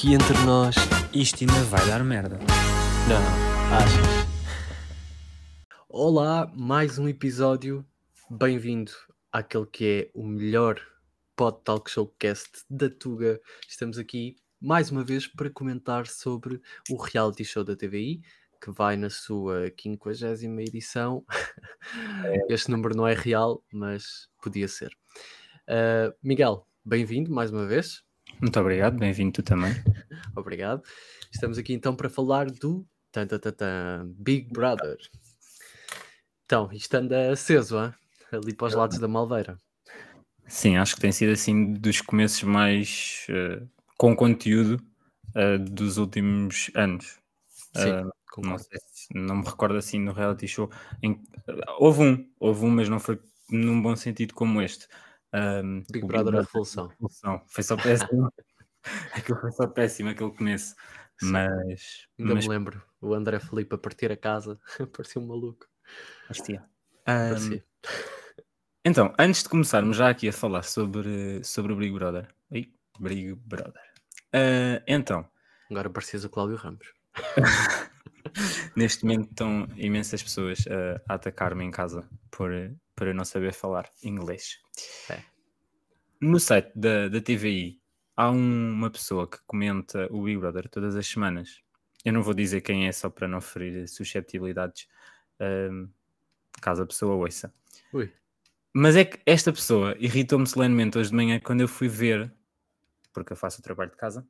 aqui entre nós. Isto ainda vai dar merda. Não, achas? Olá, mais um episódio. Bem-vindo àquele que é o melhor Pod Talk Showcast da Tuga. Estamos aqui mais uma vez para comentar sobre o reality show da TVI, que vai na sua 50 edição. Este número não é real, mas podia ser. Uh, Miguel, bem-vindo mais uma vez. Muito obrigado, bem-vindo tu também. Obrigado. Estamos aqui então para falar do tan, tan, tan, tan, Big Brother. Então, isto anda aceso, hein? ali para os lados da Malveira. Sim, acho que tem sido assim dos começos mais uh, com conteúdo uh, dos últimos anos. Sim, Uh, não, sei se- não me recordo assim no reality show. em- houve um, houve um, mas não foi num bom sentido como este. Um, Big Brother a Revolução. Revolução. Foi só péssimo. Aquilo foi só péssimo, aquele começo. Sim. Mas, Ainda mas me lembro, o André Felipe a partir a casa, parecia um maluco. Parecia. Um, Parecia. então, antes de começarmos já aqui a falar sobre, sobre o Big Brother. Ih, Big Brother. Ah, então, Agora parecias o Cláudio Ramos. neste momento estão imensas pessoas ah, a atacar-me em casa por, por eu não saber falar inglês. É. No site da, da TVI há um- uma pessoa que comenta o Big Brother todas as semanas. Eu não vou dizer quem é só para não ferir susceptibilidades, ah, caso a pessoa ouça. Ui, Mas é que esta pessoa irritou-me solenemente hoje de manhã quando eu fui ver, porque eu faço o trabalho de casa.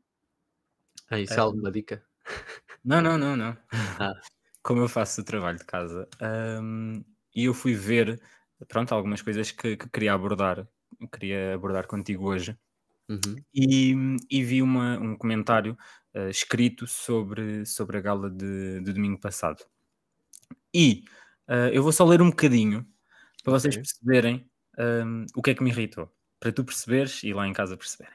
ah, isso é Ah. alguma dica? Não, não, não, não. Ah. Como eu faço o trabalho de casa. hum, e eu fui ver, pronto, algumas coisas que, que queria abordar, queria abordar contigo hoje. Uhum. E, e vi uma- um comentário ah, escrito sobre, sobre a gala de, de domingo passado. E ah, eu vou só ler um bocadinho para vocês perceberem hum, o que é que me irritou. Para tu perceberes e lá em casa perceberem.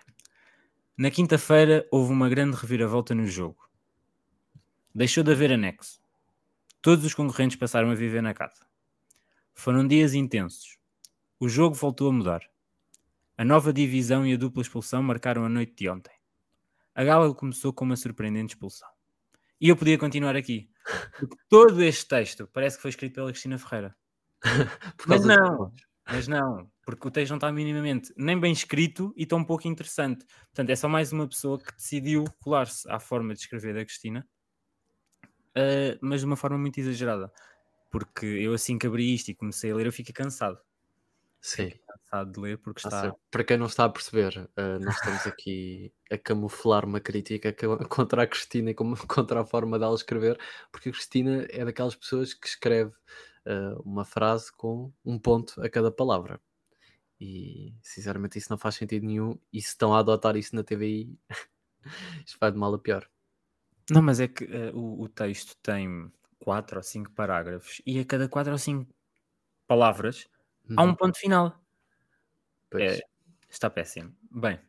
Na quinta-feira houve uma grande reviravolta no jogo. Deixou de haver anexo. Todos os concorrentes passaram a viver na casa. Foram dias intensos. O jogo voltou a mudar. A nova divisão e a dupla expulsão marcaram a noite de ontem. A gala começou com uma surpreendente expulsão. E eu podia continuar aqui. Porque todo este texto parece que foi escrito pela Cristina Ferreira. Mas não, mas não, porque o texto não está minimamente nem bem escrito e tão pouco interessante. Portanto, é só mais uma pessoa que decidiu colar-se à forma de escrever da Cristina, ah, mas de uma forma muito exagerada. Porque eu assim que abri isto e comecei a ler, eu fiquei cansado. Sim. Cansado de ler porque está. Para quem não está a perceber, uh, nós estamos aqui a camuflar uma crítica co- contra a Cristina e como- contra a forma dela escrever, porque a Cristina é daquelas pessoas que escreve uh, uma frase com um ponto a cada palavra. E sinceramente isso não faz sentido nenhum. E se estão a adotar isso na TVI, isto vai de mal a pior. Não, mas é que ah, o, o texto tem quatro ou cinco parágrafos e a cada quatro ou cinco palavras há um Uhum, ponto final. É, está péssimo. Bem,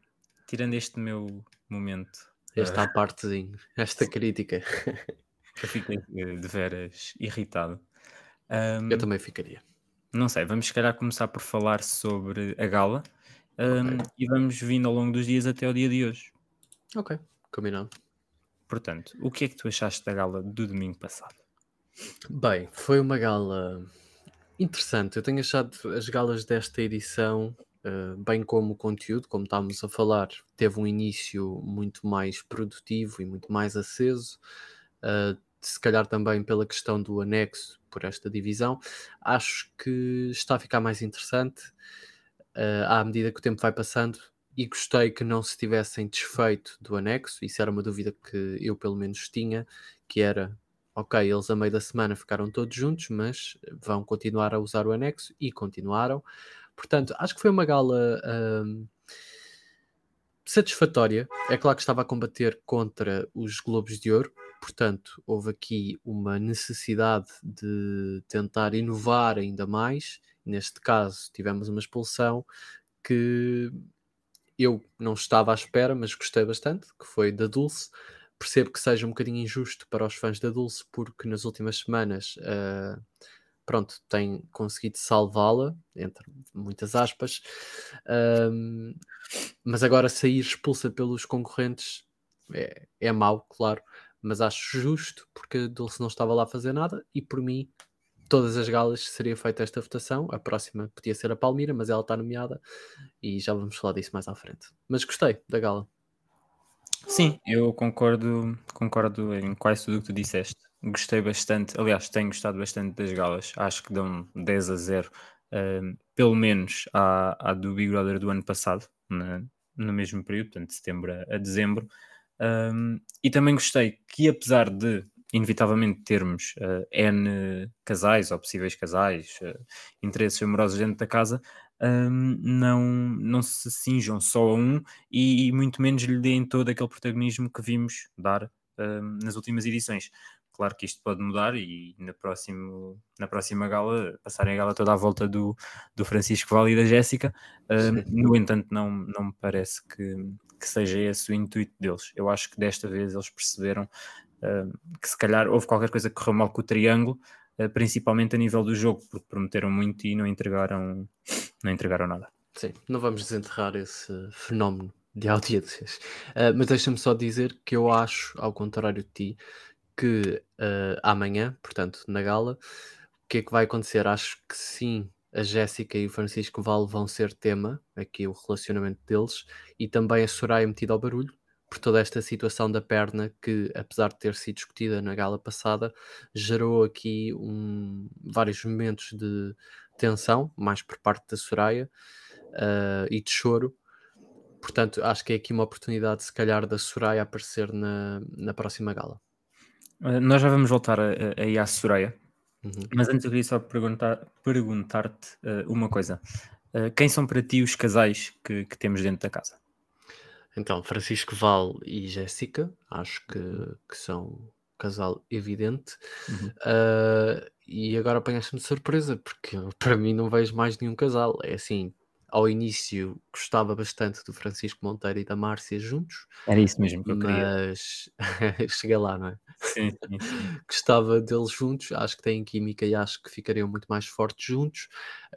tirando este meu momento, Esta partezinho, esta crítica, eu fiquei eh, de veras irritado. eu Ahm, também ficaria. não sei, vamos se calhar começar por falar sobre a gala ahm, Ok. e vamos vindo ao longo dos dias até ao dia de hoje. Ok, combinado. Portanto, o que é que tu achaste da gala do domingo passado? Bem, foi uma gala interessante. Eu tenho achado as galas desta edição, eh, bem como o conteúdo, como estávamos a falar, teve um início muito mais produtivo e muito mais aceso. eh, se calhar também pela questão do anexo por esta divisão. Acho que está a ficar mais interessante eh, à medida que o tempo vai passando. E gostei que não se tivessem desfeito do anexo. Isso era uma dúvida que eu, pelo menos, tinha, que era ok, eles a meio da semana ficaram todos juntos, mas vão continuar a usar o anexo e continuaram. Portanto, acho que foi uma gala hum, satisfatória. É claro que estava a combater contra os Globos de Ouro, portanto, houve aqui uma necessidade de tentar inovar ainda mais. Neste caso, tivemos uma expulsão que eu não estava à espera, mas gostei bastante, que foi da Dulce. Percebo que seja um bocadinho injusto para os fãs da Dulce, porque nas últimas semanas ah, pronto, tem conseguido salvá-la, entre muitas aspas, Ahm, mas agora sair expulsa pelos concorrentes é, é mau, claro, mas acho justo porque a Dulce não estava lá a fazer nada e por mim todas as galas seria feita esta votação. A próxima podia ser a Palmira, mas ela está nomeada e já vamos falar disso mais à frente. Mas gostei da gala. Sim, eu concordo, concordo em quase tudo o que tu disseste. Gostei bastante, aliás, tenho gostado bastante das galas. Acho que dão 10 a 0, uh, pelo menos à, à do Big Brother do ano passado, no mesmo período, portanto, de setembro a, a dezembro. Um, e também gostei que, apesar de inevitavelmente termos uh, N casais ou possíveis casais, uh, interesses amorosos dentro da casa, um, não, não se cinjam só a um e, e, muito menos lhe deem todo aquele protagonismo que vimos dar um, nas últimas edições. Claro que isto pode mudar e na, próximo, na próxima gala passarem a gala toda à volta do, do Francisco Vale e da Jéssica. Um, no entanto, não, não me parece que, que seja esse o intuito deles. Eu acho que desta vez eles perceberam que se calhar houve qualquer coisa que correu mal com o triângulo, principalmente a nível do jogo, porque prometeram muito e não entregaram, não entregaram nada. Sim, não vamos desenterrar esse fenómeno de audiências. Uh, mas deixa-me só dizer que eu acho, ao contrário de ti, que uh, amanhã, portanto, na gala, o que é que vai acontecer? Acho que sim, a Jéssica e o Francisco Val vão ser tema, aqui o relacionamento deles, e também a Soraya metida ao barulho, por toda esta situação da perna que, apesar de ter sido discutida na gala passada, gerou aqui um, vários momentos de tensão, mais por parte da Soraya, uh, e de choro. Portanto, acho que é aqui uma oportunidade, se calhar, da Soraya aparecer na, na próxima gala. Uh, nós já vamos voltar aí à Soraya, uhum. mas antes eu queria só perguntar, perguntar-te uh, uma coisa. quem são para ti os casais que, que temos dentro da casa? Então, Francisco Val e Jéssica, acho que, que são um casal evidente. Uhum. Uh, e agora apanhaste-me de surpresa, porque para mim não vejo mais nenhum casal. É assim, ao início gostava bastante do Francisco Monteiro e da Márcia juntos. Era isso mesmo que eu queria. Mas cheguei lá, não é? Sim, sim, sim. gostava deles juntos, acho que têm química e acho que ficariam muito mais fortes juntos.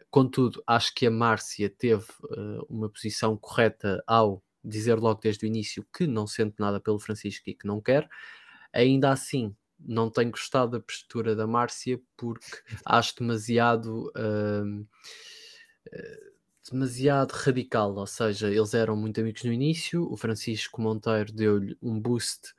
Contudo, acho que a Márcia teve uh, uma posição correta ao dizer logo desde o início que não sente nada pelo Francisco e que não quer. Ainda assim, não tenho gostado da postura da Márcia porque acho demasiado. Uh, demasiado radical, ou seja, eles eram muito amigos no início, o Francisco Monteiro deu-lhe um boost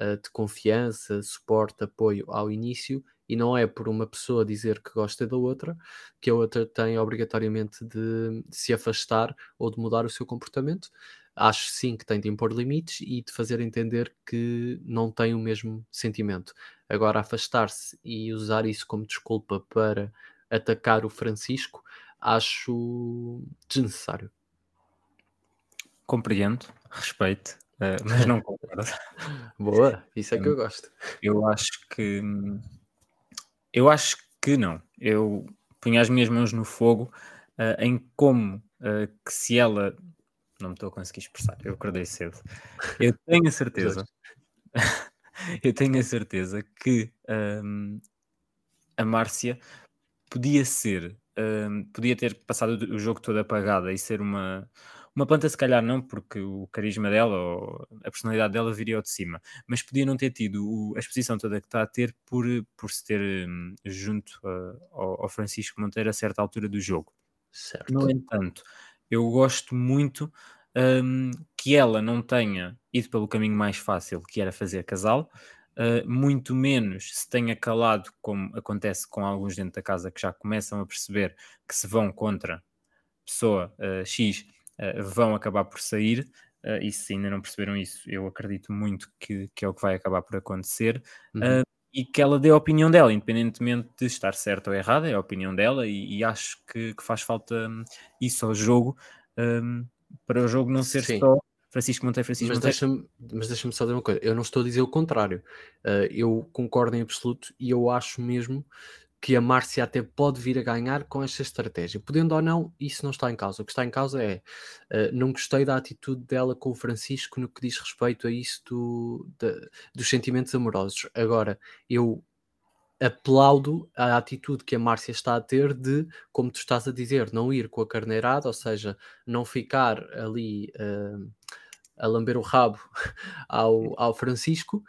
uh, de confiança, suporte, apoio ao início, e não é por uma pessoa dizer que gosta da outra que a outra tem obrigatoriamente de, de se afastar ou de mudar o seu comportamento acho sim que tem de impor limites e de fazer entender que não tem o mesmo sentimento. Agora, afastar-se e usar isso como desculpa para atacar o Francisco, acho desnecessário. Compreendo, respeito, uh, mas não concordo. Boa, isso é que eu gosto. Eu acho que. Eu acho que não. Eu punho as minhas mãos no fogo uh, em como uh, que se ela não me estou a conseguir expressar, eu acordei cedo. Eu tenho a certeza, eu tenho a certeza que um, a Márcia podia ser, um, podia ter passado o jogo todo apagada e ser uma, uma planta, se calhar não, porque o carisma dela ou a personalidade dela viria ao de cima, mas podia não ter tido o, a exposição toda que está a ter por, por se ter um, junto uh, ao, ao Francisco Monteiro a certa altura do jogo. Certo. No entanto, eu gosto muito um, que ela não tenha ido pelo caminho mais fácil, que era fazer casal, uh, muito menos se tenha calado, como acontece com alguns dentro da casa que já começam a perceber que se vão contra pessoa uh, X, uh, vão acabar por sair. e se ainda não perceberam isso, eu acredito muito que, que é o que vai acabar por acontecer. Uhum e que ela dê a opinião dela, independentemente de estar certa ou errada, é a opinião dela, e, e acho que, que, faz falta hum, isso ao jogo, um, para o jogo não ser Sim. só Francisco Monteiro, Francisco mas Monteiro. Deixa mas deixa-me só dizer uma coisa, eu não estou a dizer o contrário, uh, eu concordo em absoluto e eu acho mesmo que a Márcia até pode vir a ganhar com esta estratégia. Podendo ou não, isso não está em causa. O que está em causa é uh, não gostei da atitude dela com o Francisco no que diz respeito a isso do, dos sentimentos amorosos. Agora, eu aplaudo a atitude que a Márcia está a ter de, como tu estás a dizer, não ir com a carneirada, ou seja, não ficar ali uh, a lamber o rabo ao, ao Francisco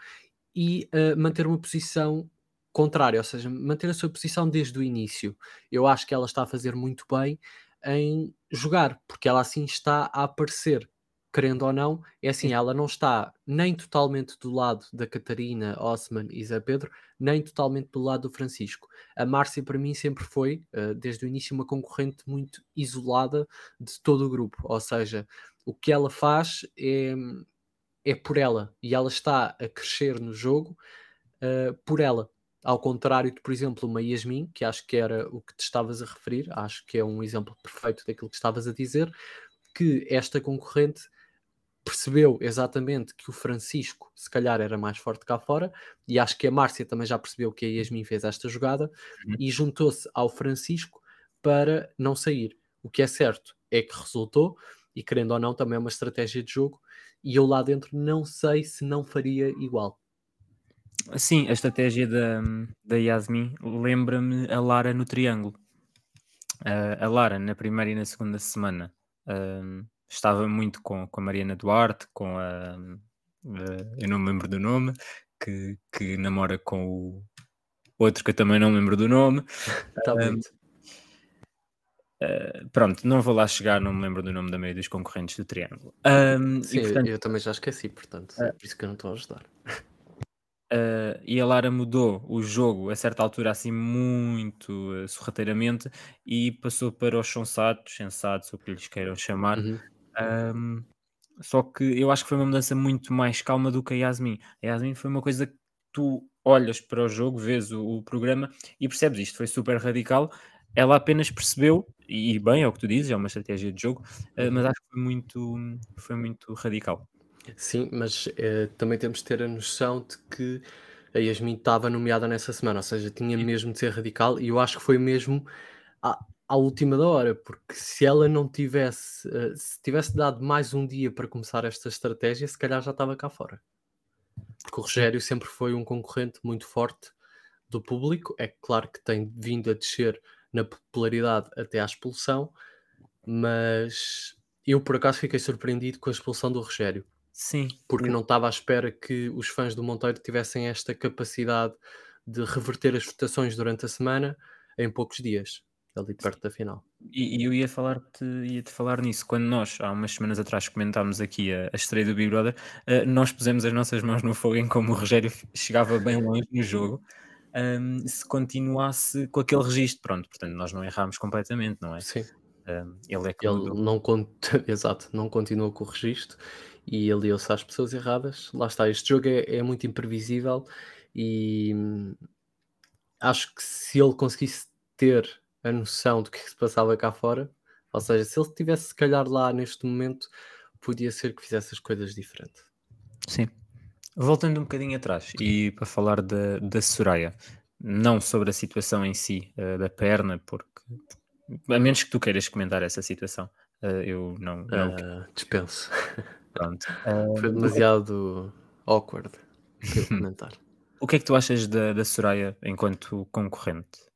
e uh, manter uma posição contrária, ou seja, manter a sua posição desde o início. Eu acho que ela está a fazer muito bem em jogar, porque ela assim está a aparecer, querendo ou não, é assim, ela não está nem totalmente do lado da Catarina, Osman e Zé Pedro, nem totalmente do lado do Francisco. A Márcia, para mim, sempre foi, uh, desde o início, uma concorrente muito isolada de todo o grupo, ou seja, o que ela faz é, é por ela, e ela está a crescer no jogo uh, por ela. Ao contrário de, por exemplo, uma Yasmin, que acho que era o que te estavas a referir, acho que é um exemplo perfeito daquilo que estavas a dizer, que esta concorrente percebeu exatamente que o Francisco se calhar era mais forte cá fora e acho que a Márcia também já percebeu que a Yasmin fez esta jogada uhum. e juntou-se ao Francisco para não sair. O que é certo é que resultou e querendo ou não também é uma estratégia de jogo e eu lá dentro não sei se não faria igual. Sim, a estratégia da, da Yasmin lembra-me a Lara no triângulo. Uh, a Lara, na primeira e na segunda semana, uh, estava muito com, com a Mariana Duarte, com a. Uh, eu não me lembro do nome, que, que namora com o outro que eu também não me lembro do nome. Está muito. Uh, pronto, não vou lá chegar, não me lembro do nome da maioria dos concorrentes do Triângulo. Um, Sim, e, portanto, eu também já esqueci, portanto, é por isso que eu não estou a ajudar. Uh, e a Lara mudou o jogo a certa altura, assim, muito uh, sorrateiramente, e passou para os sensatos, sensatos, o que lhes queiram chamar. Uhum. Um, só que eu acho que foi uma mudança muito mais calma do que a Yasmin. A Yasmin foi uma coisa que tu olhas para o jogo, vês o, o programa e percebes isto, foi super radical. Ela apenas percebeu, e bem, é o que tu dizes, é uma estratégia de jogo, uh, mas acho que foi muito, foi muito radical. Sim, mas eh, também temos de ter a noção de que a Yasmin estava nomeada nessa semana, ou seja, tinha mesmo de ser radical e eu acho que foi mesmo à, à última da hora, porque se ela não tivesse, eh, se tivesse dado mais um dia para começar esta estratégia, se calhar já estava cá fora. Porque o Rogério sempre foi um concorrente muito forte do público, é claro que tem vindo a descer na popularidade até à expulsão, mas eu por acaso fiquei surpreendido com a expulsão do Rogério Sim. Porque não estava à espera que os fãs do Monteiro tivessem esta capacidade de reverter as votações durante a semana em poucos dias, ali perto da final. E, e eu ia falar-te ia -te falar nisso. Quando nós, há umas semanas atrás, comentámos aqui a, a estreia do Big Brother, uh, nós pusemos as nossas mãos no fogo em como o Rogério chegava bem longe no jogo. Um, se continuasse com aquele registro, pronto, portanto, nós não errámos completamente, não é? Sim. Um, ele é que ele não, exato, não continuou com o registro e aliou-se às pessoas erradas. Lá está, este jogo é, é muito imprevisível e hum, acho que se ele conseguisse ter a noção do que se passava cá fora, ou seja, se ele estivesse se calhar lá neste momento, podia ser que fizesse as coisas diferente. Sim. Voltando um bocadinho atrás e para falar da, da Soraya, não sobre a situação em si uh, da perna, porque a menos que tu queiras comentar essa situação, uh, eu não, não uh, dispenso. Pronto. Foi demasiado awkward comentar. O que é que tu achas da, da Soraya enquanto concorrente?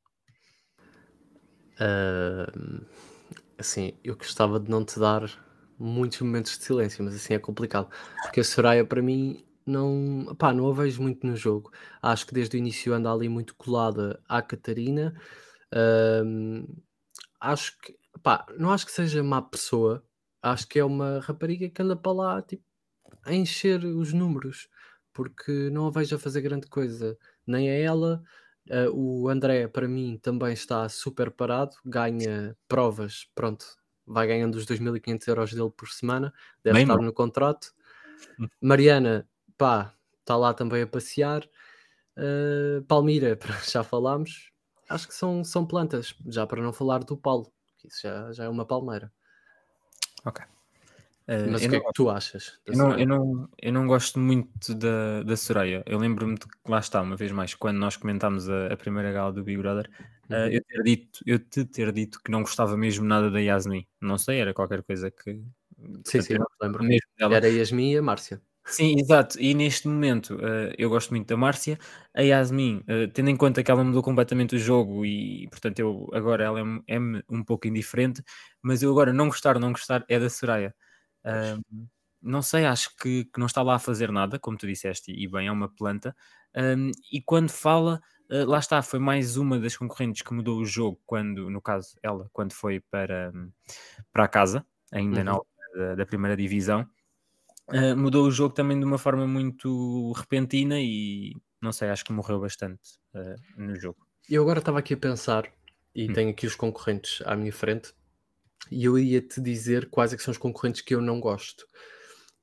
Assim, eu gostava de não te dar muitos momentos de silêncio, mas assim é complicado. Porque a Soraya, para mim, não, pá, não a vejo muito no jogo. Acho que desde o início anda ali muito colada à Catarina. Acho que, pá, não acho que seja má pessoa, acho que é uma rapariga que anda para lá tipo, a encher os números, porque não a vejo a fazer grande coisa, nem a ela. Uh, o André, para mim, também está super parado, ganha provas, pronto, vai ganhando os 2.500 euros dele por semana, deve Bem estar bom. no contrato. Hum. Mariana, pá, está lá também a passear. Uh, Palmira, já falámos, acho que são, são plantas, já para não falar do Paulo, que isso já, já é uma palmeira. Ok. Uh, Mas o que é que tu achas? Eu não, eu, não, eu não gosto muito da, da Soraya. Eu lembro-me de que lá está, uma vez mais, quando nós comentámos a, a primeira gala do Big Brother, uh, uhum. eu, ter dito, eu te ter dito que não gostava mesmo nada da Yasmin. Não sei, era qualquer coisa que. Sim, sim, não lembro. Mesmo dela. Era a Yasmin e a Márcia. Sim, exato. E neste momento uh, eu gosto muito da Márcia. A Yasmin, uh, tendo em conta que ela mudou completamente o jogo e, portanto, eu agora ela é, é um pouco indiferente, mas eu agora não gostar, não gostar é da Soraya. Uh, não sei, acho que, que, não está lá a fazer nada, como tu disseste, e bem, é uma planta. Um, e quando fala, uh, lá está, foi mais uma das concorrentes que mudou o jogo, quando, no caso, ela, quando foi para, para a casa, ainda uhum. na da, da, primeira divisão. Uh, mudou o jogo também de uma forma muito repentina e não sei, acho que morreu bastante uh, no jogo. Eu agora estava aqui a pensar e hum. tenho aqui os concorrentes à minha frente e eu ia te dizer quais é que são os concorrentes que eu não gosto.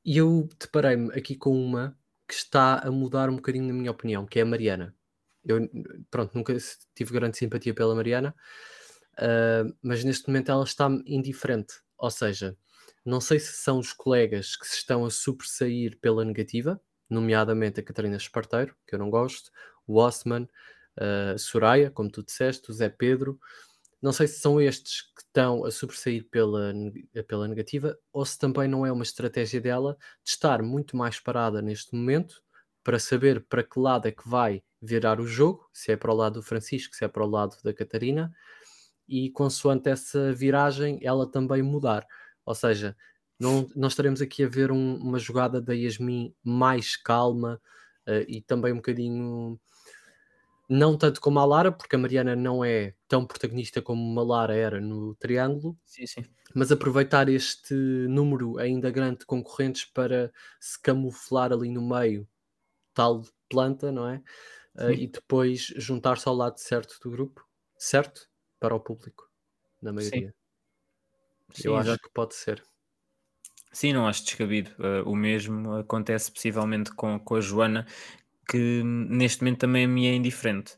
E eu deparei-me aqui com uma que está a mudar um bocadinho na minha opinião, que é a Mariana. Eu, pronto, nunca tive grande simpatia pela Mariana, uh, mas neste momento ela está indiferente. Ou seja, não sei se são os colegas que se estão a sobressair pela negativa, nomeadamente a Catarina Esparteiro, que eu não gosto, o Osman, uh, Soraya, como tu disseste, o Zé Pedro, não sei se são estes que estão a sobressair pela, pela negativa ou se também não é uma estratégia dela de estar muito mais parada neste momento para saber para que lado é que vai virar o jogo, se é para o lado do Francisco, se é para o lado da Catarina, e consoante essa viragem ela também mudar. Ou seja, não, estaremos aqui a ver um, uma jogada da Yasmin mais calma uh, e também um bocadinho não tanto como a Lara, porque a Mariana não é tão protagonista como uma Lara era no Triângulo, sim, sim. mas aproveitar este número ainda grande de concorrentes para se camuflar ali no meio, tal planta, não é? Uh, e depois juntar-se ao lado certo do grupo, certo? Para o público, na maioria. Sim. Eu acho que pode ser. Sim, não acho descabido. Uh, o mesmo acontece possivelmente com, com a Joana, que neste momento também minha é indiferente.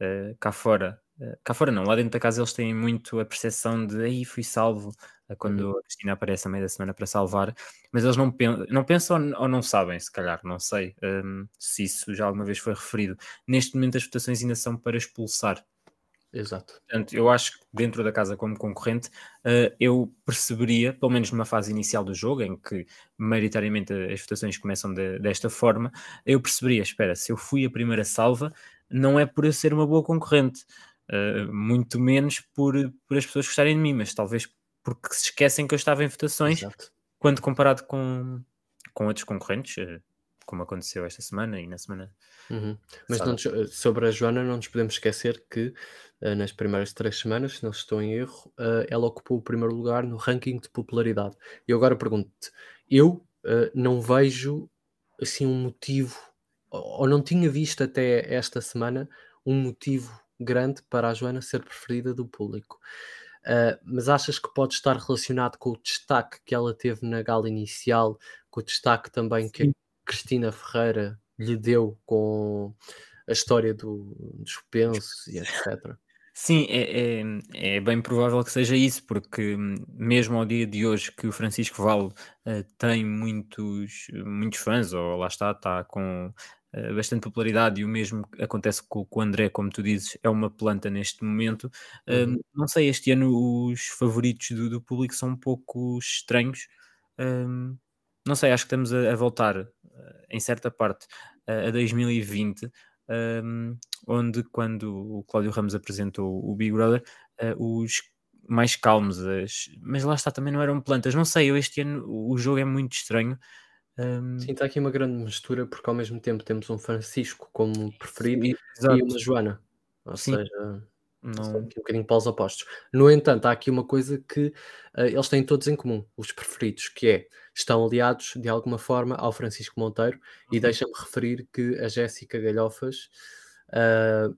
Uh, cá fora, uh, cá fora não, lá dentro da casa eles têm muito a percepção de aí fui salvo uh, quando uhum. a Cristina aparece a meio da semana para salvar, mas eles não, pen não pensam ou não sabem, se calhar, não sei um, ehm, se isso já alguma vez foi referido. Neste momento as votações ainda são para expulsar Exato. Portanto, eu acho que dentro da casa como concorrente, uh, eu perceberia, pelo menos numa fase inicial do jogo, em que maioritariamente as votações começam de, desta forma, eu perceberia, espera, se eu fui a primeira salva, não é por eu ser uma boa concorrente, uh, muito menos por, por as pessoas gostarem de mim, mas talvez porque se esquecem que eu estava em votações, Exato. quando comparado com, com outros concorrentes, uh, como aconteceu esta semana e na semana. Uhum. Mas sobre a Joana, não nos podemos esquecer que nas primeiras três semanas, se não estou em erro, uh, ela ocupou o primeiro lugar no ranking de popularidade. E agora pergunto-te: eu uh, não vejo assim um motivo, ou não tinha visto até esta semana um motivo grande para a Joana ser preferida do público. Uh, mas achas que pode estar relacionado com o destaque que ela teve na gala inicial, com o destaque também Sim. que Cristina Ferreira lhe deu com a história do, dos pensos e etc. Sim, é, é, é, bem provável que seja isso, porque mesmo ao dia de hoje que o Francisco Val uh, tem muitos, muitos fãs, ou lá está, está com uh, bastante popularidade, e o mesmo acontece com, com, o André, como tu dizes, é uma planta neste momento. Uh, uhum. Não sei, este ano os favoritos do, do público são um pouco estranhos. Não sei, acho que estamos a, a voltar em certa parte a 2020, um, onde quando o Cláudio Ramos apresentou o Big Brother, uh, os mais calmos, as... mas lá está, também não eram plantas. Não sei, eu este ano o jogo é muito estranho. Um... Sim, está aqui uma grande mistura, porque ao mesmo tempo temos um Francisco como preferido Sim, e uma Joana. Ou Sim. seja, não... Aqui um bocadinho para os opostos. No entanto, há aqui uma coisa que uh, eles têm todos em comum, os preferidos, que é estão aliados de alguma forma ao Francisco Monteiro uhum. e deixa-me referir que a Jéssica Galhofas uh,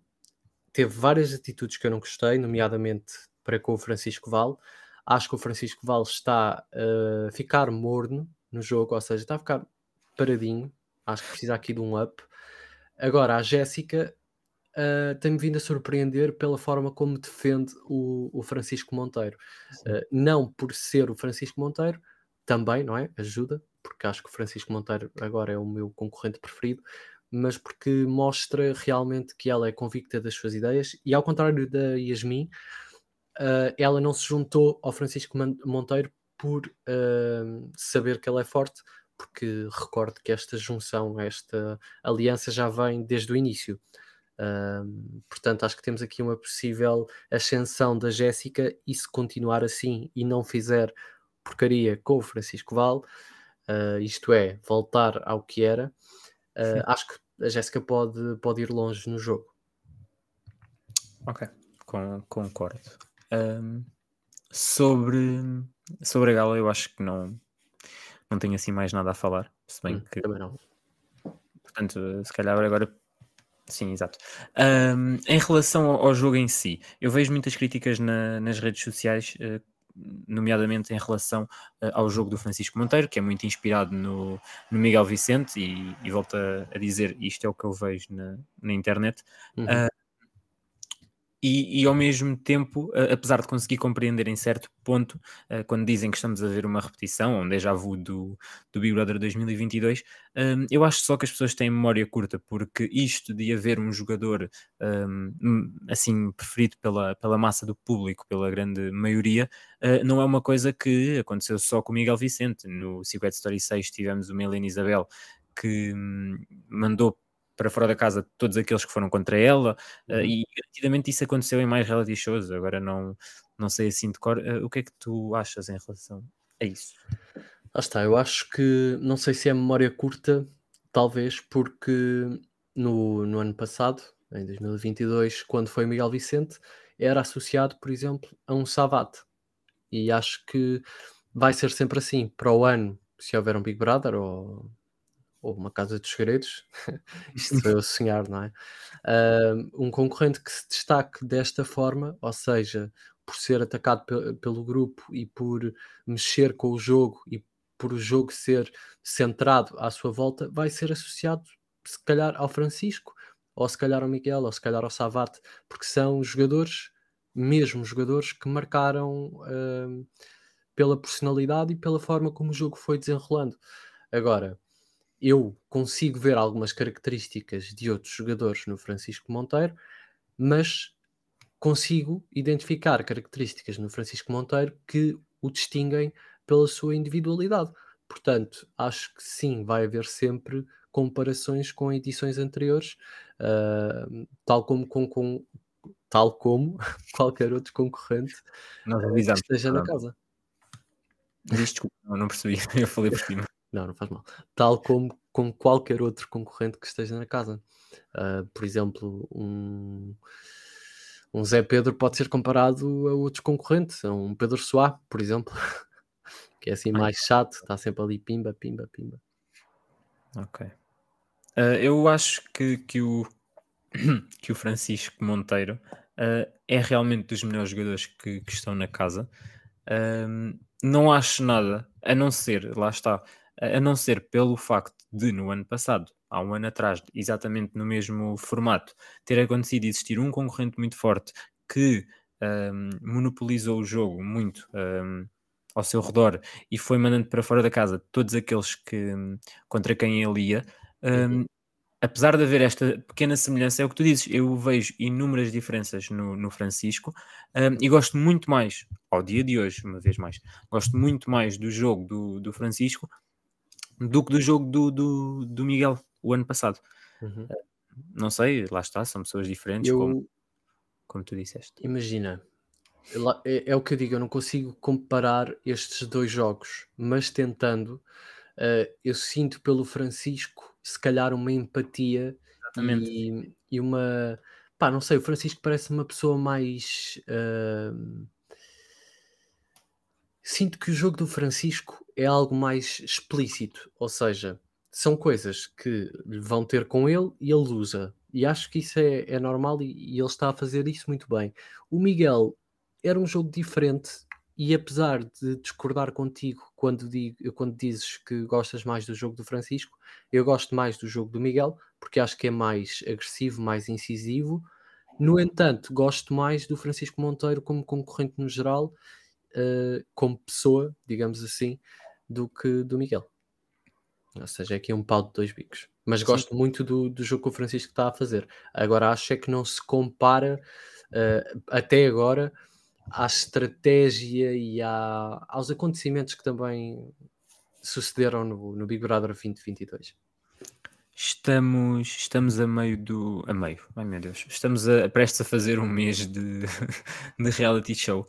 teve várias atitudes que eu não gostei, nomeadamente para com o Francisco Val. Acho que o Francisco Val está a ficar morno no jogo, ou seja, está a ficar paradinho. Acho que precisa aqui de um up. Agora, a Jéssica uh, tem-me vindo a surpreender pela forma como defende o, o Francisco Monteiro. Uh, não por ser o Francisco Monteiro, também, não é? Ajuda, porque acho que o Francisco Monteiro agora é o meu concorrente preferido, mas porque mostra realmente que ela é convicta das suas ideias e, ao contrário da Yasmin, uh, ela não se juntou ao Francisco Monteiro por saber que ela é forte, porque recordo que esta junção, esta aliança já vem desde o início portanto, acho que temos aqui uma possível ascensão da Jéssica e se continuar assim e não fizer porcaria com o Francisco Val, uh, isto é, voltar ao que era, uh, acho que a Jéssica pode, pode ir longe no jogo. Ok, Com, concordo. Um, sobre, sobre a Gala, eu acho que não, não tenho assim mais nada a falar. Se bem Hum, que. também não. Portanto, se calhar agora. Sim, exato. Um, em relação ao, ao jogo em si, eu vejo muitas críticas na- nas redes sociais, eh, nomeadamente em relação eh, ao jogo do Francisco Monteiro, que é muito inspirado no, no Miguel Vicente, e, e volto a, a dizer isto é o que eu vejo na, na internet. Uhum. Ah, E, e ao mesmo tempo, apesar de conseguir compreender em certo ponto, eh, quando dizem que estamos a ver uma repetição, um déjà vu do, do Big Brother 2022, hum, eu acho só que as pessoas têm memória curta, porque isto de haver um jogador hum, hum, assim preferido pela, pela massa do público, pela grande maioria, eh, não é uma coisa que aconteceu só com o Miguel Vicente. No Secret Story 6 tivemos uma Helena Isabel que mandou para fora da casa todos aqueles que foram contra ela, Uh, Uhum. e garantidamente isso aconteceu em mais reality shows. Agora não, não sei assim de cor. Uh, o que é que tu achas em relação a isso? Lá está, eu acho que não sei se é memória curta, talvez porque no, no ano passado, em 2022, quando foi Miguel Vicente, era associado, por exemplo, a um Savate. E acho que vai ser sempre assim. Para o ano, se houver um Big Brother ou, ou uma Casa dos Segredos, isto foi eu sonhar, não é? Um concorrente que se destaque desta forma, ou seja, por ser atacado pe- pelo grupo e por mexer com o jogo e por o jogo ser centrado à sua volta, vai ser associado se calhar ao Francisco, ou se calhar ao Miguel, ou se calhar ao Savate, porque são jogadores, mesmo jogadores, que marcaram hum, pela personalidade e pela forma como o jogo foi desenrolando. Agora, eu consigo ver algumas características de outros jogadores no Francisco Monteiro, mas consigo identificar características no Francisco Monteiro que o distinguem pela sua individualidade. Portanto, acho que sim, vai haver sempre comparações com edições anteriores, ah, tal como com, com- tal como qualquer outro concorrente Nós que avisamos. esteja na casa. Desculpa, não percebi. Eu falei por cima. Não, não faz mal. Tal como com qualquer outro concorrente que esteja na casa. Ah, por exemplo, um, um Zé Pedro pode ser comparado a outros concorrentes, a um Pedro Soá, por exemplo, que é assim Ai. mais chato, está sempre ali pimba, pimba, pimba. Ok. Uh, eu acho que, que, o, que o Francisco Monteiro uh, é realmente dos melhores jogadores que, que estão na casa. Não acho nada, a não ser, lá está, a não ser pelo facto de no ano passado, há um ano atrás, exatamente no mesmo formato, ter acontecido existir um concorrente muito forte que um, monopolizou o jogo muito um, ao seu redor e foi mandando para fora da casa todos aqueles que contra quem ele ia. Um, apesar de haver esta pequena semelhança, é o que tu dizes, eu vejo inúmeras diferenças no, no Francisco um, e gosto muito mais, ao dia de hoje, uma vez mais, gosto muito mais do jogo do, do Francisco do que do jogo do, do, do Miguel o ano passado. Uhum. Não sei, lá está, são pessoas diferentes, Eu, como, como tu disseste. imagina, é, é o que eu digo, eu não consigo comparar estes dois jogos, mas tentando, ah, eu sinto pelo Francisco se calhar uma empatia e, e uma. Pá, não sei, o Francisco parece uma pessoa mais. ah, Sinto que o jogo do Francisco é algo mais explícito, ou seja, são coisas que vão ter com ele e ele usa. E acho que isso é, é normal e, e ele está a fazer isso muito bem. O Miguel era um jogo diferente e apesar de discordar contigo quando, digo, quando dizes que gostas mais do jogo do Francisco, eu gosto mais do jogo do Miguel porque acho que é mais agressivo, mais incisivo. No entanto, gosto mais do Francisco Monteiro como concorrente no geral, uh, como pessoa, digamos assim, do que do Miguel. Ou seja, é aqui um pau de dois bicos. Mas Sim. gosto muito do, do jogo que o Francisco está a fazer. Agora acho é que não se compara uh, até agora à estratégia e à, aos acontecimentos que também sucederam no, no Big Brother 2022. Estamos, estamos a meio do. A meio, ai meu Deus. Estamos a, prestes a fazer um mês de, de reality show.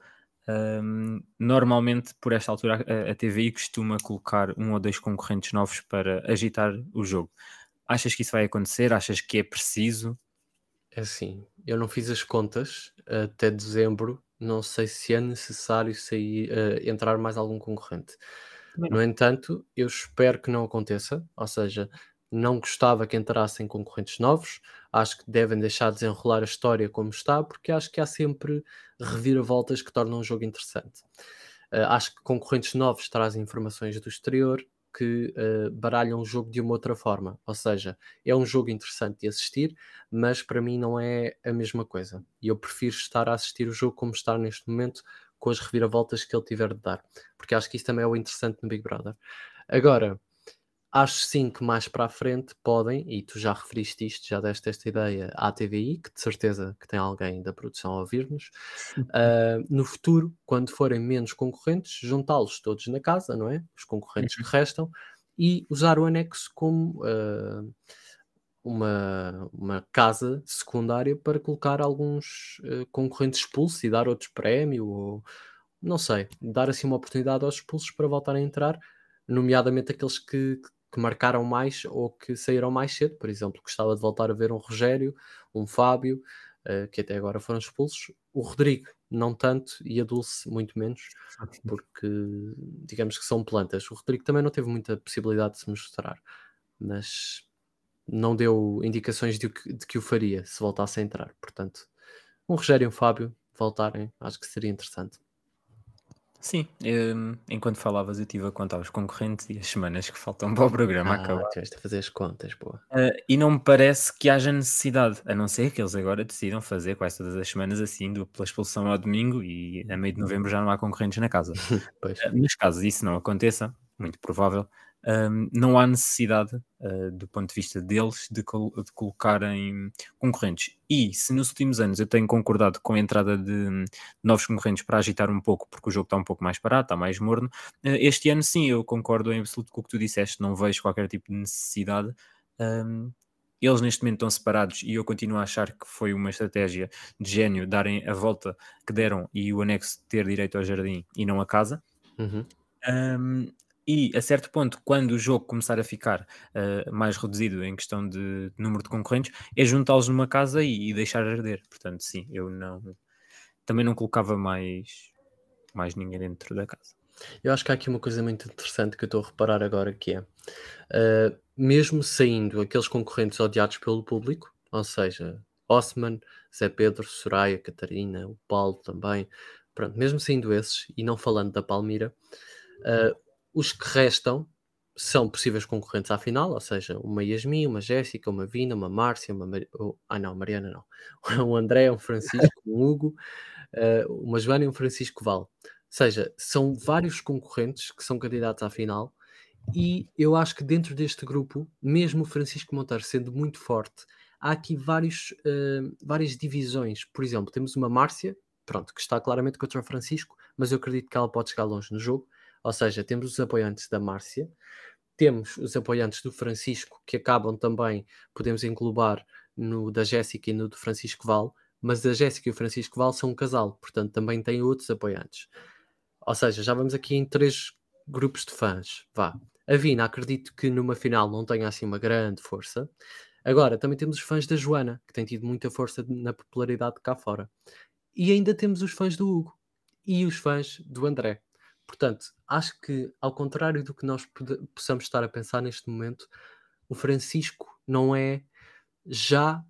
Um, normalmente, por esta altura, a, a TVI costuma colocar um ou dois concorrentes novos para agitar o jogo. Achas que isso vai acontecer? Achas que é preciso? É assim, eu não fiz as contas até dezembro, não sei se é necessário sair, uh, entrar mais algum concorrente. No entanto, eu espero que não aconteça, ou seja, não gostava que entrassem concorrentes novos, acho que devem deixar desenrolar a história como está, porque acho que há sempre reviravoltas que tornam o jogo interessante. Uh, acho que concorrentes novos trazem informações do exterior que uh, baralham o jogo de uma outra forma, ou seja, é um jogo interessante de assistir, mas para mim não é a mesma coisa. E eu prefiro estar a assistir o jogo como está neste momento, com as reviravoltas que ele tiver de dar, porque acho que isso também é o interessante no Big Brother. Agora, acho sim que mais para a frente podem, e tu já referiste isto, já deste esta ideia à TVI, que de certeza que tem alguém da produção a ouvir-nos, uh, no futuro, quando forem menos concorrentes, juntá-los todos na casa, não é? Os concorrentes uhum. que restam, e usar o anexo como uh, uma, uma casa secundária para colocar alguns uh, concorrentes expulsos e dar outros prémio, ou não sei, dar assim uma oportunidade aos expulsos para voltarem a entrar, nomeadamente aqueles que, que marcaram mais ou que saíram mais cedo. Por exemplo, gostava de voltar a ver um Rogério, um Fábio, uh, que até agora foram expulsos, o Rodrigo, não tanto, e a Dulce, muito menos, porque digamos que são plantas. O Rodrigo também não teve muita possibilidade de se mostrar, mas não deu indicações de que, de que o faria se voltasse a entrar. Portanto, um Rogério e um Fábio voltarem, acho que seria interessante. Sim, hum, enquanto falavas, eu estive a contar os concorrentes e as semanas que faltam para o programa ah, acabar. tiveste a fazer as contas, boa. Uh, e não me parece que haja necessidade, a não ser que eles agora decidam fazer quase todas as semanas assim, do, pela expulsão ao domingo e a meio de novembro já não há concorrentes na casa. pois. Uh, mas caso isso não aconteça, muito provável, um, não há necessidade, uh, do ponto de vista deles, de, col de, colocarem concorrentes. E se nos últimos anos eu tenho concordado com a entrada de novos concorrentes para agitar um pouco, porque o jogo está um pouco mais parado, está mais morno, uh, este ano sim, eu concordo em absoluto com o que tu disseste, não vejo qualquer tipo de necessidade. Um, eles neste momento estão separados e eu continuo a achar que foi uma estratégia de gênio darem a volta que deram e o anexo ter direito ao jardim e não a casa. Uhum. Um, e a certo ponto, quando o jogo começar a ficar uh, mais reduzido em questão de número de concorrentes, é juntá-los numa casa e, e, deixar arder. Portanto, sim, eu não também não colocava mais, mais ninguém dentro da casa. Eu acho que há aqui uma coisa muito interessante que eu estou a reparar agora que é uh, mesmo saindo aqueles concorrentes odiados pelo público, ou seja, Osman, Zé Pedro, Soraya, Catarina, o Paulo também, pronto, mesmo saindo esses e não falando da Palmira, uh, os que restam são possíveis concorrentes à final, ou seja, uma Yasmin, uma Jéssica, uma Vina, uma Márcia, uma Mar... oh, ah não, Mariana não, um André, um Francisco, um Hugo, uh, uma Joana e um Francisco Val. Ou seja, são vários concorrentes que são candidatos à final e eu acho que dentro deste grupo, mesmo o Francisco Monteiro sendo muito forte, há aqui vários, uh, várias divisões. Por exemplo, temos uma Márcia, pronto, que está claramente contra o Francisco, mas eu acredito que ela pode chegar longe no jogo. Ou seja, temos os apoiantes da Márcia, temos os apoiantes do Francisco, que acabam também, podemos englobar no da Jéssica e no do Francisco Val, mas a Jéssica e o Francisco Val são um casal, portanto também têm outros apoiantes. Ou seja, já vamos aqui em três grupos de fãs. Vá. A Vina, acredito que numa final não tenha assim uma grande força. Agora, também temos os fãs da Joana, que tem tido muita força na popularidade cá fora. E ainda temos os fãs do Hugo e os fãs do André. Portanto, acho que, ao contrário do que nós possamos estar a pensar neste momento, o Francisco não é já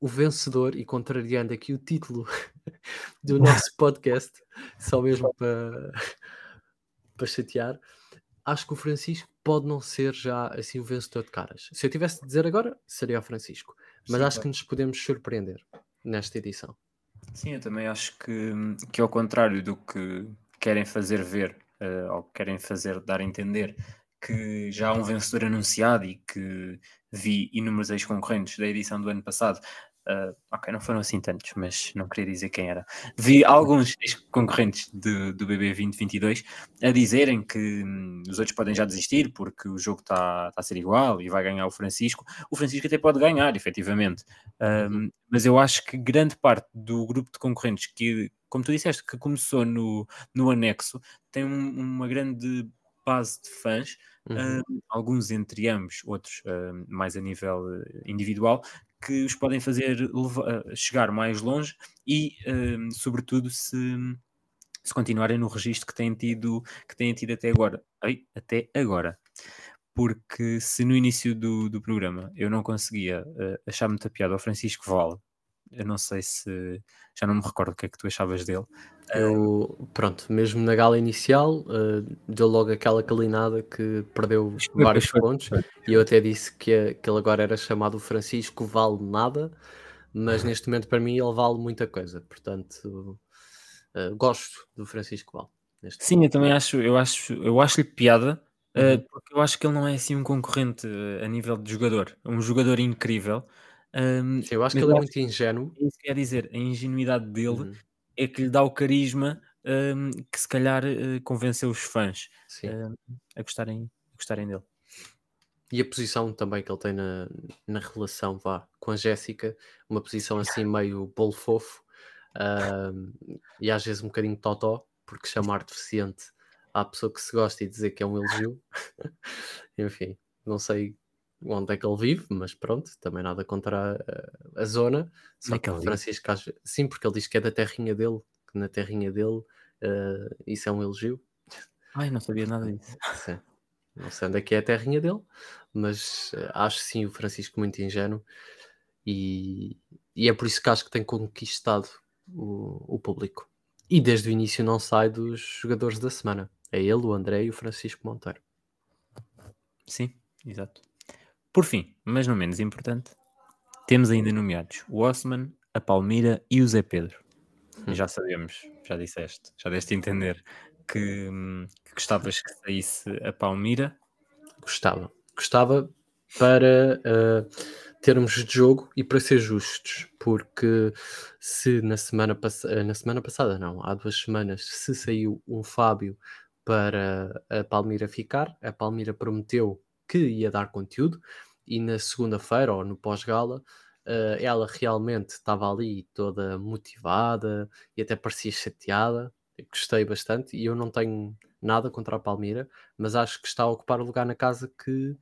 o vencedor, e contrariando aqui o título do nosso podcast, só mesmo para, para chatear, acho que o Francisco pode não ser já assim o vencedor de caras. Se eu tivesse de dizer agora, seria o Francisco. Mas Sim, acho que nos podemos surpreender nesta edição. Sim, eu também acho que, que ao contrário do que querem fazer ver uh, ou querem fazer dar a entender que já há um vencedor anunciado e que vi inúmeros ex-concorrentes da edição do ano passado Uh, ok, não foram assim tantos, mas não queria dizer quem era. Vi alguns concorrentes de, do BB 2022 a dizerem que hum, os outros podem já desistir porque o jogo está tá a ser igual e vai ganhar o Francisco. O Francisco até pode ganhar, efetivamente, um, mas eu acho que grande parte do grupo de concorrentes que, como tu disseste, que começou no, no anexo, tem um, uma grande base de fãs. Uhum. Uh, alguns entre ambos, outros uh, mais a nível individual, que os podem fazer levar, chegar mais longe e, um, sobretudo, se, se continuarem no registro que têm tido, que têm tido até agora. Ei, até agora. Porque se no início do, do programa eu não conseguia uh, achar muita piada ao Francisco Vala, eu não sei se já não me recordo o que é que tu achavas dele. Eu, pronto, mesmo na gala inicial, uh, deu logo aquela calinada que perdeu vários foi, pontos. Foi. E eu até disse que, que ele agora era chamado Francisco Vale Nada, mas neste momento para mim ele vale muita coisa. Portanto, uh, gosto do Francisco Vale. Sim, momento. eu também acho, eu acho, eu acho-lhe piada. Uh, porque eu acho que ele não é assim um concorrente a nível de jogador, é um jogador incrível, um, Sim, eu acho que ele é muito ingênuo. É isso que quer dizer, a ingenuidade dele uhum. é que lhe dá o carisma um, que se calhar uh, convenceu os fãs uh, a, gostarem, a gostarem dele. E a posição também que ele tem na, na relação vá, com a Jéssica, uma posição assim meio bolo fofo uh, e às vezes um bocadinho totó, porque chamar deficiente à pessoa que se gosta e dizer que é um elogio, enfim, não sei onde é que ele vive, mas pronto, também nada contra a, a zona. Só é que, o Francisco, sim, porque ele diz que é da terrinha dele, que na terrinha dele uh, isso é um elogio. Ai, não sabia nada disso. Sim. Não sei onde é que é a terrinha dele, mas uh, acho sim o Francisco muito ingênuo e, e é por isso que acho que tem conquistado o, o público. E desde o início não sai dos jogadores da semana. É ele, o André e o Francisco Monteiro. Sim, exato. Por fim, mas não menos importante, temos ainda nomeados o Osman, a Palmira e o Zé Pedro. Hum. Já sabemos, já disseste, já deste entender que, que gostavas que saísse a Palmira. Gostava. Gostava para uh, termos de jogo e para ser justos, porque se na semana, eh, na semana passada, não, há duas semanas, se saiu um Fábio para a Palmira ficar, a Palmira prometeu que ia dar conteúdo, e na segunda-feira, ou no pós-gala, uh, ela realmente estava ali toda motivada e até parecia chateada. Eu gostei bastante e eu não tenho nada contra a Palmira, mas acho que está a ocupar o lugar na casa que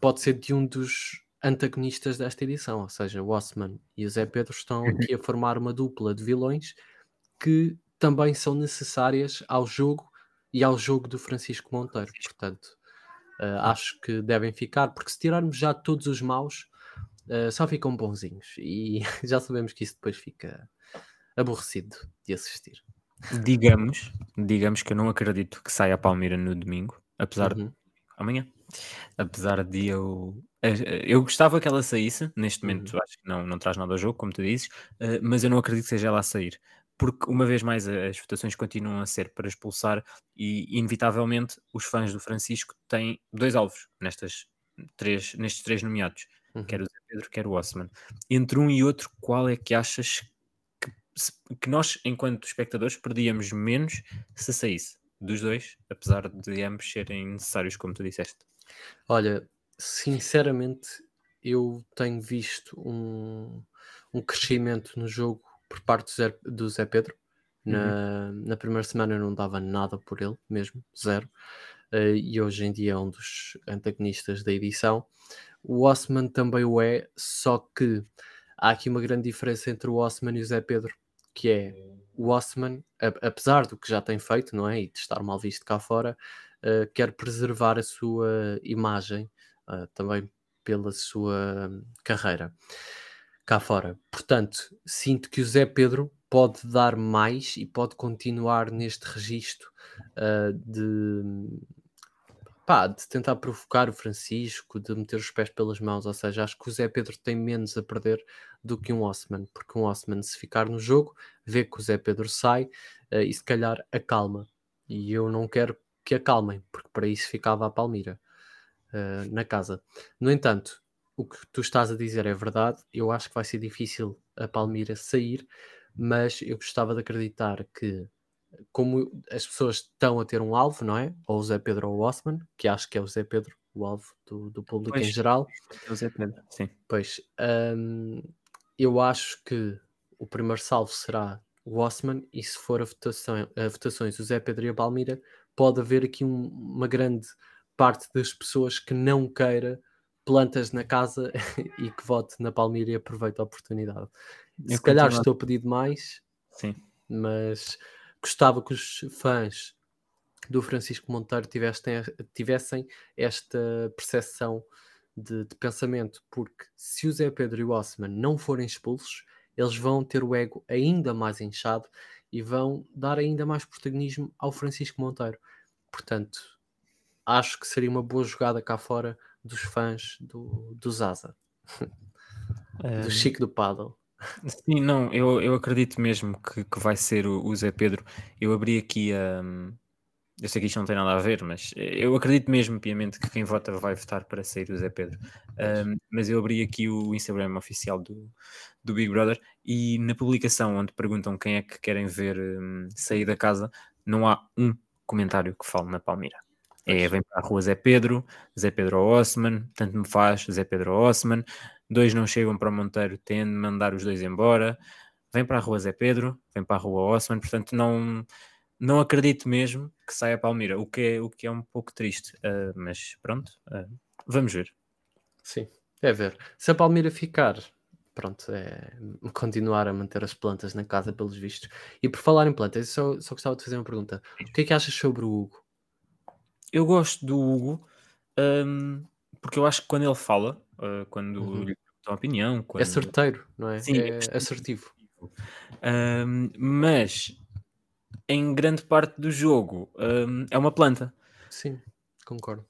pode ser de um dos antagonistas desta edição, ou seja, o Osman e o Zé Pedro estão uhum. aqui a formar uma dupla de vilões que também são necessárias ao jogo e ao jogo do Francisco Monteiro. Portanto, Uh, acho que devem ficar, porque se tirarmos já todos os maus, uh, só ficam bonzinhos. E já sabemos que isso depois fica aborrecido de assistir. Digamos, digamos que eu não acredito que saia a Palmeira no domingo, apesar uhum. de amanhã. Apesar de eu. Eh, eu gostava que ela saísse, neste momento uhum. acho que não, não traz nada ao jogo, como tu dizes, uh, mas eu não acredito que seja ela a sair porque uma vez mais as votações continuam a ser para expulsar e inevitavelmente os fãs do Francisco têm dois alvos nestas três, nestes três nomeados, uhum. quer o Zé Pedro, quer o Osman. Entre um e outro, qual é que achas que, que nós, enquanto espectadores, perdíamos menos se saísse dos dois, apesar de ambos serem necessários, como tu disseste? Olha, sinceramente, eu tenho visto um, um crescimento no jogo por parte do Zé, do Zé Pedro. Na, uhum. na primeira semana eu não dava nada por ele, mesmo, zero. Uh, e hoje em dia é um dos antagonistas da edição. O Osman também o é, só que há aqui uma grande diferença entre o Osman e o Zé Pedro, que é o Osman, apesar do que já tem feito, não é? E de estar mal visto cá fora, uh, quer preservar a sua imagem uh, também pela sua carreira cá fora. Portanto, sinto que o Zé Pedro pode dar mais e pode continuar neste registro uh, de, pá, de tentar provocar o Francisco, de meter os pés pelas mãos. Ou seja, acho que o Zé Pedro tem menos a perder do que um Osman, porque um Osman, se ficar no jogo, vê que o Zé Pedro sai uh, e se calhar acalma. E eu não quero que acalmem, porque para isso ficava a Palmira uh, na casa. No entanto, o que tu estás a dizer é verdade. Eu acho que vai ser difícil a Palmira sair, mas eu gostava de acreditar que, como as pessoas estão a ter um alvo, não é? Ou o Zé Pedro ou o Osman, que acho que é o Zé Pedro, o alvo do, do público Pois. em geral. É o Zé Pedro, sim. Pois, hum, eu acho que o primeiro salvo será o Osman, e se for a, votação, a votações o Zé Pedro e a Palmira, pode haver aqui um- uma grande parte das pessoas que não queira plantas na casa e que vote na Palmira e aproveite a oportunidade. Eu se calhar estou a pedir demais, Sim. mas gostava que os fãs do Francisco Monteiro tivessem, tivessem esta percepção de, de pensamento, porque se o Zé Pedro e o Osman não forem expulsos, eles vão ter o ego ainda mais inchado e vão dar ainda mais protagonismo ao Francisco Monteiro. Portanto, acho que seria uma boa jogada cá fora dos fãs do, do Zaza, do Chico do Paddle. Sim, não, eu, eu acredito mesmo que, que vai ser o, o Zé Pedro. Eu abri aqui a. eu sei que isto não tem nada a ver, mas eu acredito mesmo piamente que quem vota vai votar para sair o Zé Pedro. Um, mas eu abri aqui o Instagram oficial do, do Big Brother e na publicação onde perguntam quem é que querem ver um, sair da casa, não há um comentário que fale na Palmira. É, vem para a rua Zé Pedro, Zé Pedro Osman, tanto me faz, Zé Pedro Osman, dois não chegam para o Monteiro, têm de mandar os dois embora, vem para a rua Zé Pedro, vem para a rua Osman, portanto não, não acredito mesmo que saia a Palmira, o que é, o que é um pouco triste, ah, mas pronto, ah, vamos ver. Sim, é ver. Se a Palmeira ficar, pronto, é continuar a manter as plantas na casa, pelos vistos. E por falar em plantas, só, só gostava de fazer uma pergunta. O que é que achas sobre o Hugo? Eu gosto do Hugo, ahm, porque eu acho que quando ele fala, ah, quando Uhum. lhe a opinião, É quando... certeiro, não é? Sim, é é assertivo. Ahm, mas em grande parte do jogo ahm, é uma planta. Sim, concordo.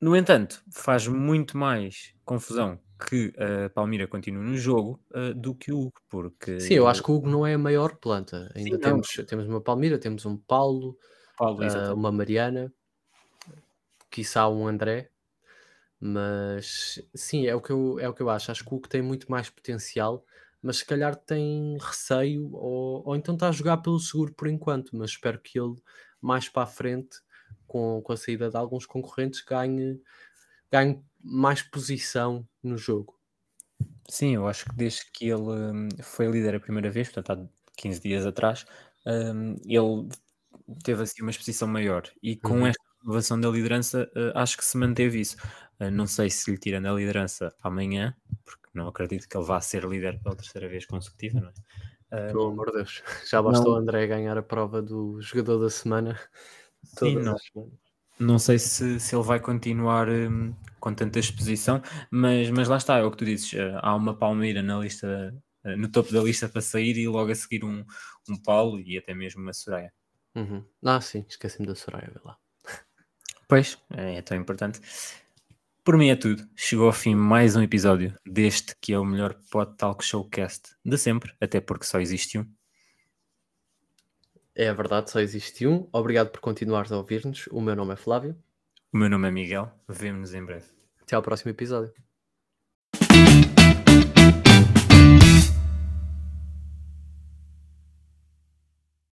No entanto, faz muito mais confusão que a Palmira continue no jogo ah, do que o Hugo, porque Sim, eu acho que o Hugo não é a maior planta. Ainda não. temos, temos uma Palmeira, temos um Paulo, Paulo, exatamente. uma Mariana, quiçá um André. Mas sim, é o que eu, é o que eu acho. Acho que o Hugo tem muito mais potencial, mas se calhar tem receio, ou, ou então está a jogar pelo seguro por enquanto. Mas espero que ele, mais para a frente, com, com a saída de alguns concorrentes, ganhe, ganhe mais posição no jogo. Sim, eu acho que desde que ele hum, foi líder a primeira vez, portanto há 15 dias atrás, hum, ele teve assim uma exposição maior e com Uhum. esta renovação da liderança uh, acho que se manteve isso. Uh, não sei se lhe tirando a liderança amanhã, porque não acredito que ele vá ser líder pela terceira vez consecutiva, não é? Uh, Pelo amor de Deus, já bastou o André ganhar a prova do jogador da semana sim, não, não sei se, se ele vai continuar hum, com tanta exposição, mas, mas lá está, é o que tu dizes, uh, há uma Palmeira na lista, uh, no topo da lista para sair e logo a seguir um, um Paulo e até mesmo uma Soraya. Uhum. Ah, sim, esqueci-me da Soraya, vê lá. Pois, é tão importante. Por mim é tudo. Chegou ao fim mais um episódio deste que é o melhor Pod Talk Showcast de sempre, até porque só existe um. É verdade, só existe um. Obrigado por continuares a ouvir-nos. O meu nome é Flávio. O meu nome é Miguel. Vemo-nos em breve. Até ao próximo episódio.